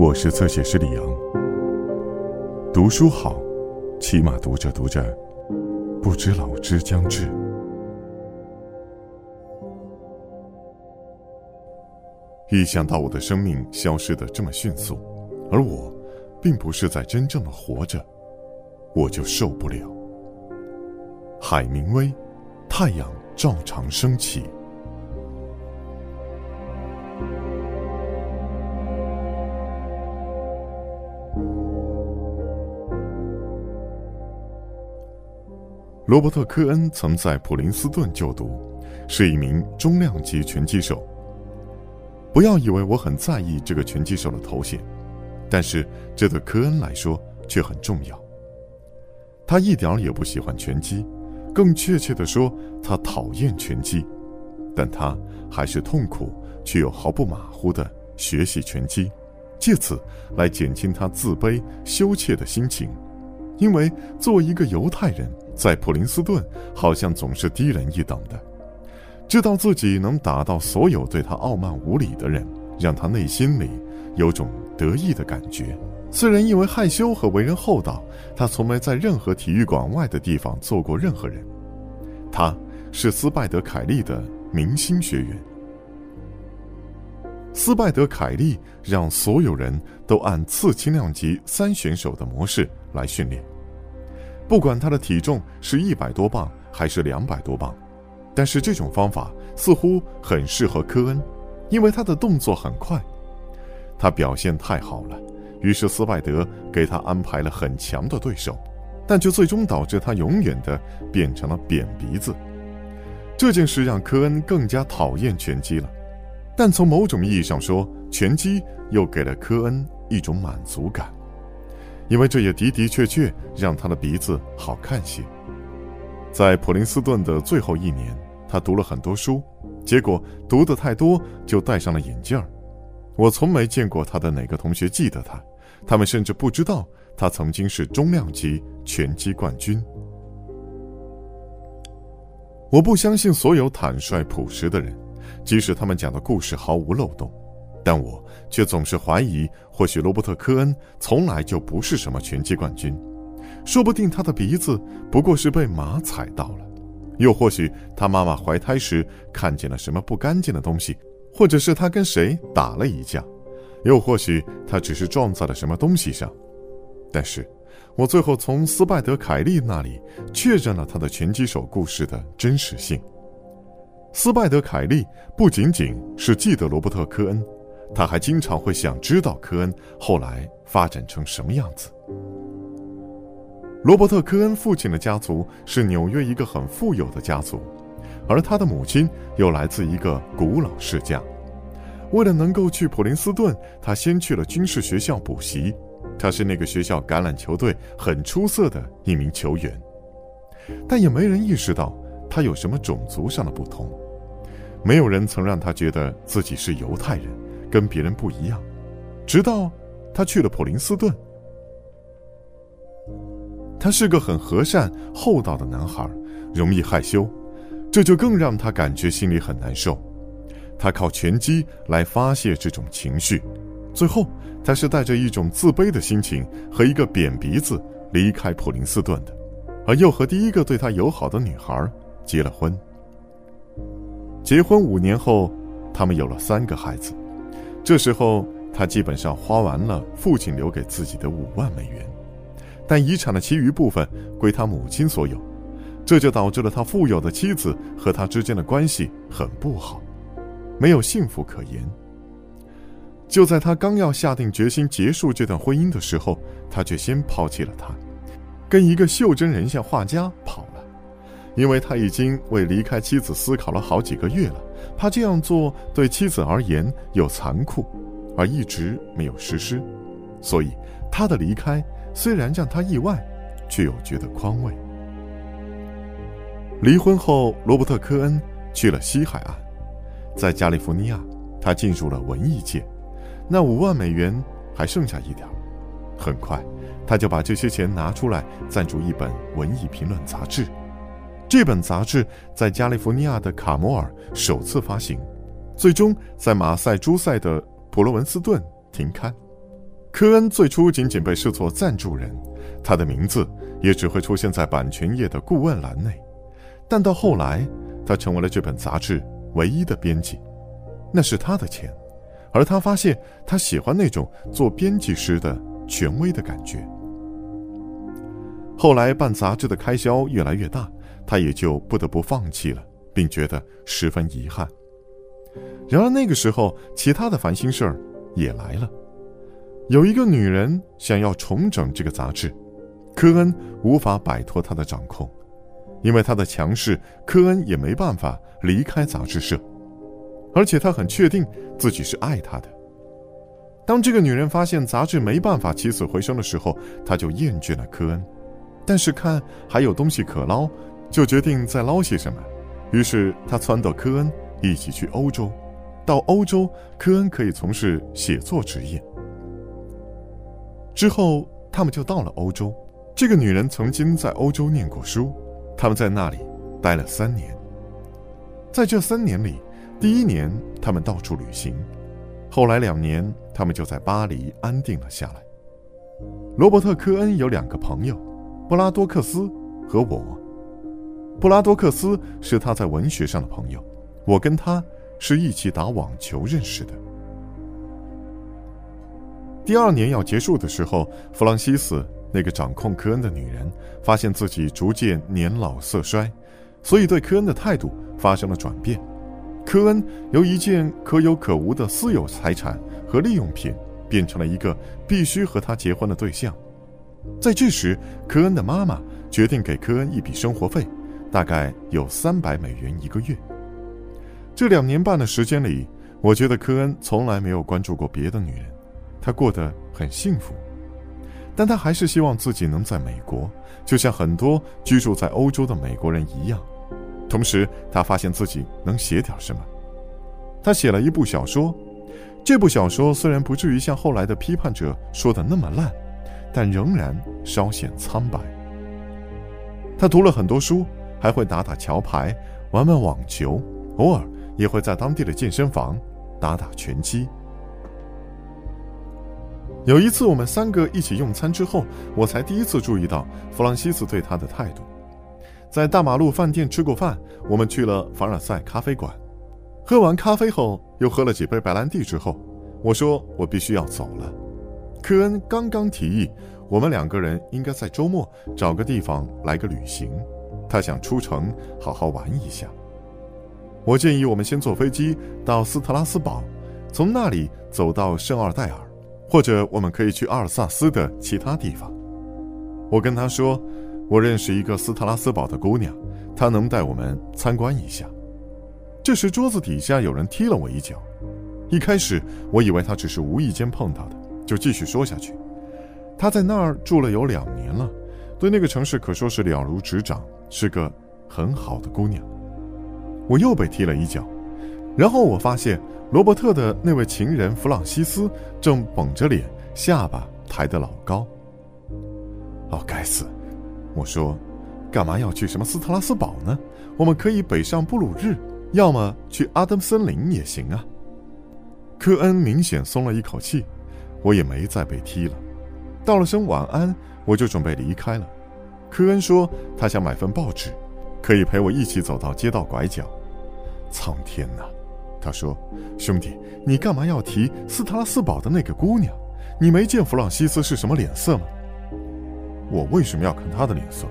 我是侧写师李阳。读书好，起码读着读着，不知老之将至。一想到我的生命消失的这么迅速，而我，并不是在真正的活着，我就受不了。海明威，太阳照常升起。罗伯特·科恩曾在普林斯顿就读，是一名中量级拳击手。不要以为我很在意这个拳击手的头衔，但是这对科恩来说却很重要。他一点也不喜欢拳击，更确切的说，他讨厌拳击，但他还是痛苦却又毫不马虎的学习拳击，借此来减轻他自卑羞怯的心情，因为作为一个犹太人。在普林斯顿，好像总是低人一等的。知道自己能打到所有对他傲慢无礼的人，让他内心里有种得意的感觉。虽然因为害羞和为人厚道，他从没在任何体育馆外的地方做过任何人。他是斯拜德凯利的明星学员。斯拜德凯利让所有人都按次轻量级三选手的模式来训练。不管他的体重是一百多磅还是两百多磅，但是这种方法似乎很适合科恩，因为他的动作很快。他表现太好了，于是斯拜德给他安排了很强的对手，但却最终导致他永远的变成了扁鼻子。这件事让科恩更加讨厌拳击了，但从某种意义上说，拳击又给了科恩一种满足感。因为这也的的确确让他的鼻子好看些。在普林斯顿的最后一年，他读了很多书，结果读的太多就戴上了眼镜儿。我从没见过他的哪个同学记得他，他们甚至不知道他曾经是中量级拳击冠军。我不相信所有坦率朴实的人，即使他们讲的故事毫无漏洞。但我却总是怀疑，或许罗伯特·科恩从来就不是什么拳击冠军，说不定他的鼻子不过是被马踩到了，又或许他妈妈怀胎时看见了什么不干净的东西，或者是他跟谁打了一架，又或许他只是撞在了什么东西上。但是，我最后从斯拜德·凯利那里确认了他的拳击手故事的真实性。斯拜德·凯利不仅仅是记得罗伯特·科恩。他还经常会想知道科恩后来发展成什么样子。罗伯特·科恩父亲的家族是纽约一个很富有的家族，而他的母亲又来自一个古老世家。为了能够去普林斯顿，他先去了军事学校补习。他是那个学校橄榄球队很出色的一名球员，但也没人意识到他有什么种族上的不同。没有人曾让他觉得自己是犹太人。跟别人不一样，直到他去了普林斯顿。他是个很和善厚道的男孩，容易害羞，这就更让他感觉心里很难受。他靠拳击来发泄这种情绪，最后他是带着一种自卑的心情和一个扁鼻子离开普林斯顿的，而又和第一个对他友好的女孩结了婚。结婚五年后，他们有了三个孩子。这时候，他基本上花完了父亲留给自己的五万美元，但遗产的其余部分归他母亲所有，这就导致了他富有的妻子和他之间的关系很不好，没有幸福可言。就在他刚要下定决心结束这段婚姻的时候，他却先抛弃了他，跟一个袖珍人像画家跑，因为他已经为离开妻子思考了好几个月了。怕这样做对妻子而言又残酷，而一直没有实施，所以他的离开虽然让他意外，却又觉得宽慰。离婚后，罗伯特·科恩去了西海岸，在加利福尼亚，他进入了文艺界，那五万美元还剩下一点很快，他就把这些钱拿出来赞助一本文艺评论杂志。这本杂志在加利福尼亚的卡摩尔首次发行，最终在马赛诸塞的普罗文斯顿停刊。科恩最初仅仅被视作赞助人，他的名字也只会出现在版权页的顾问栏内。但到后来，他成为了这本杂志唯一的编辑，那是他的钱，而他发现他喜欢那种做编辑时的权威的感觉。后来办杂志的开销越来越大，他也就不得不放弃了，并觉得十分遗憾。然而那个时候，其他的烦心事儿也来了。有一个女人想要重整这个杂志，科恩无法摆脱她的掌控，因为她的强势，科恩也没办法离开杂志社，而且他很确定自己是爱她的。当这个女人发现杂志没办法起死回生的时候，她就厌倦了科恩，但是看还有东西可捞，就决定再捞些什么，于是他撺掇科恩一起去欧洲，到欧洲，科恩可以从事写作职业。之后，他们就到了欧洲。这个女人曾经在欧洲念过书，他们在那里待了三年。在这三年里，第一年他们到处旅行，后来两年他们就在巴黎安定了下来。罗伯特·科恩有两个朋友，布拉多克斯和我。布拉多克斯是他在文学上的朋友，我跟他是一起打网球认识的。第二年要结束的时候，弗朗西斯那个掌控科恩的女人发现自己逐渐年老色衰，所以对科恩的态度发生了转变。科恩由一件可有可无的私有财产和利用品，变成了一个必须和他结婚的对象。在这时，科恩的妈妈决定给科恩一笔生活费，大概有三百美元一个月。这两年半的时间里，我觉得科恩从来没有关注过别的女人。他过得很幸福，但他还是希望自己能在美国，就像很多居住在欧洲的美国人一样。同时，他发现自己能写点什么。他写了一部小说，这部小说虽然不至于像后来的批判者说的那么烂，但仍然稍显苍白。他读了很多书，还会打打桥牌，玩玩网球，偶尔也会在当地的健身房打打拳击。有一次，我们三个一起用餐之后，我才第一次注意到弗朗西斯对他的态度。在大马路饭店吃过饭，我们去了凡尔赛咖啡馆，喝完咖啡后，又喝了几杯白兰地之后，我说我必须要走了。科恩刚刚提议，我们两个人应该在周末找个地方来个旅行，他想出城好好玩一下。我建议我们先坐飞机到斯特拉斯堡，从那里走到圣奥代尔。或者我们可以去阿尔萨斯的其他地方。我跟他说，我认识一个斯特拉斯堡的姑娘，她能带我们参观一下。这时桌子底下有人踢了我一脚，一开始我以为他只是无意间碰到的，就继续说下去。他在那儿住了有两年了，对那个城市可说是了如指掌，是个很好的姑娘。我又被踢了一脚，然后我发现。罗伯特的那位情人弗朗西斯正绷着脸，下巴抬得老高。哦，该死！我说，干嘛要去什么斯特拉斯堡呢？我们可以北上布鲁日，要么去阿登森林也行啊。科恩明显松了一口气，我也没再被踢了。道了声晚安，我就准备离开了。科恩说他想买份报纸，可以陪我一起走到街道拐角。苍天呐！他说：“兄弟，你干嘛要提斯特拉斯堡的那个姑娘？你没见弗朗西斯是什么脸色吗？我为什么要看她的脸色？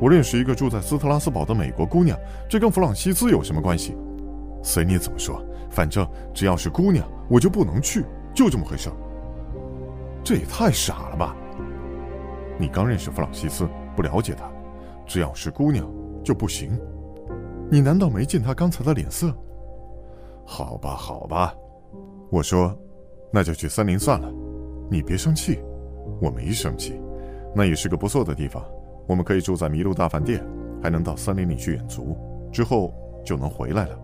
我认识一个住在斯特拉斯堡的美国姑娘，这跟弗朗西斯有什么关系？随你怎么说，反正只要是姑娘，我就不能去，就这么回事。这也太傻了吧！你刚认识弗朗西斯，不了解他，只要是姑娘就不行。你难道没见他刚才的脸色？”好吧，好吧，我说，那就去森林算了。你别生气，我没生气。那也是个不错的地方，我们可以住在麋鹿大饭店，还能到森林里去远足，之后就能回来了。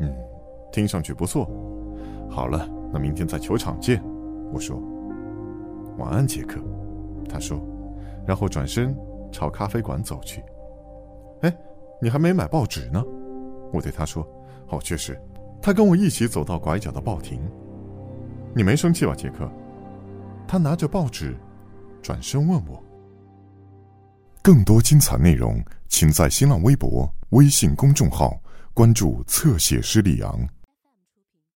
嗯，听上去不错。好了，那明天在球场见。我说，晚安，杰克。他说，然后转身朝咖啡馆走去。哎，你还没买报纸呢。我对他说。哦，确实，他跟我一起走到拐角的报亭。你没生气吧，杰克？他拿着报纸，转身问我。更多精彩内容，请在新浪微博、微信公众号关注“侧写师李昂”。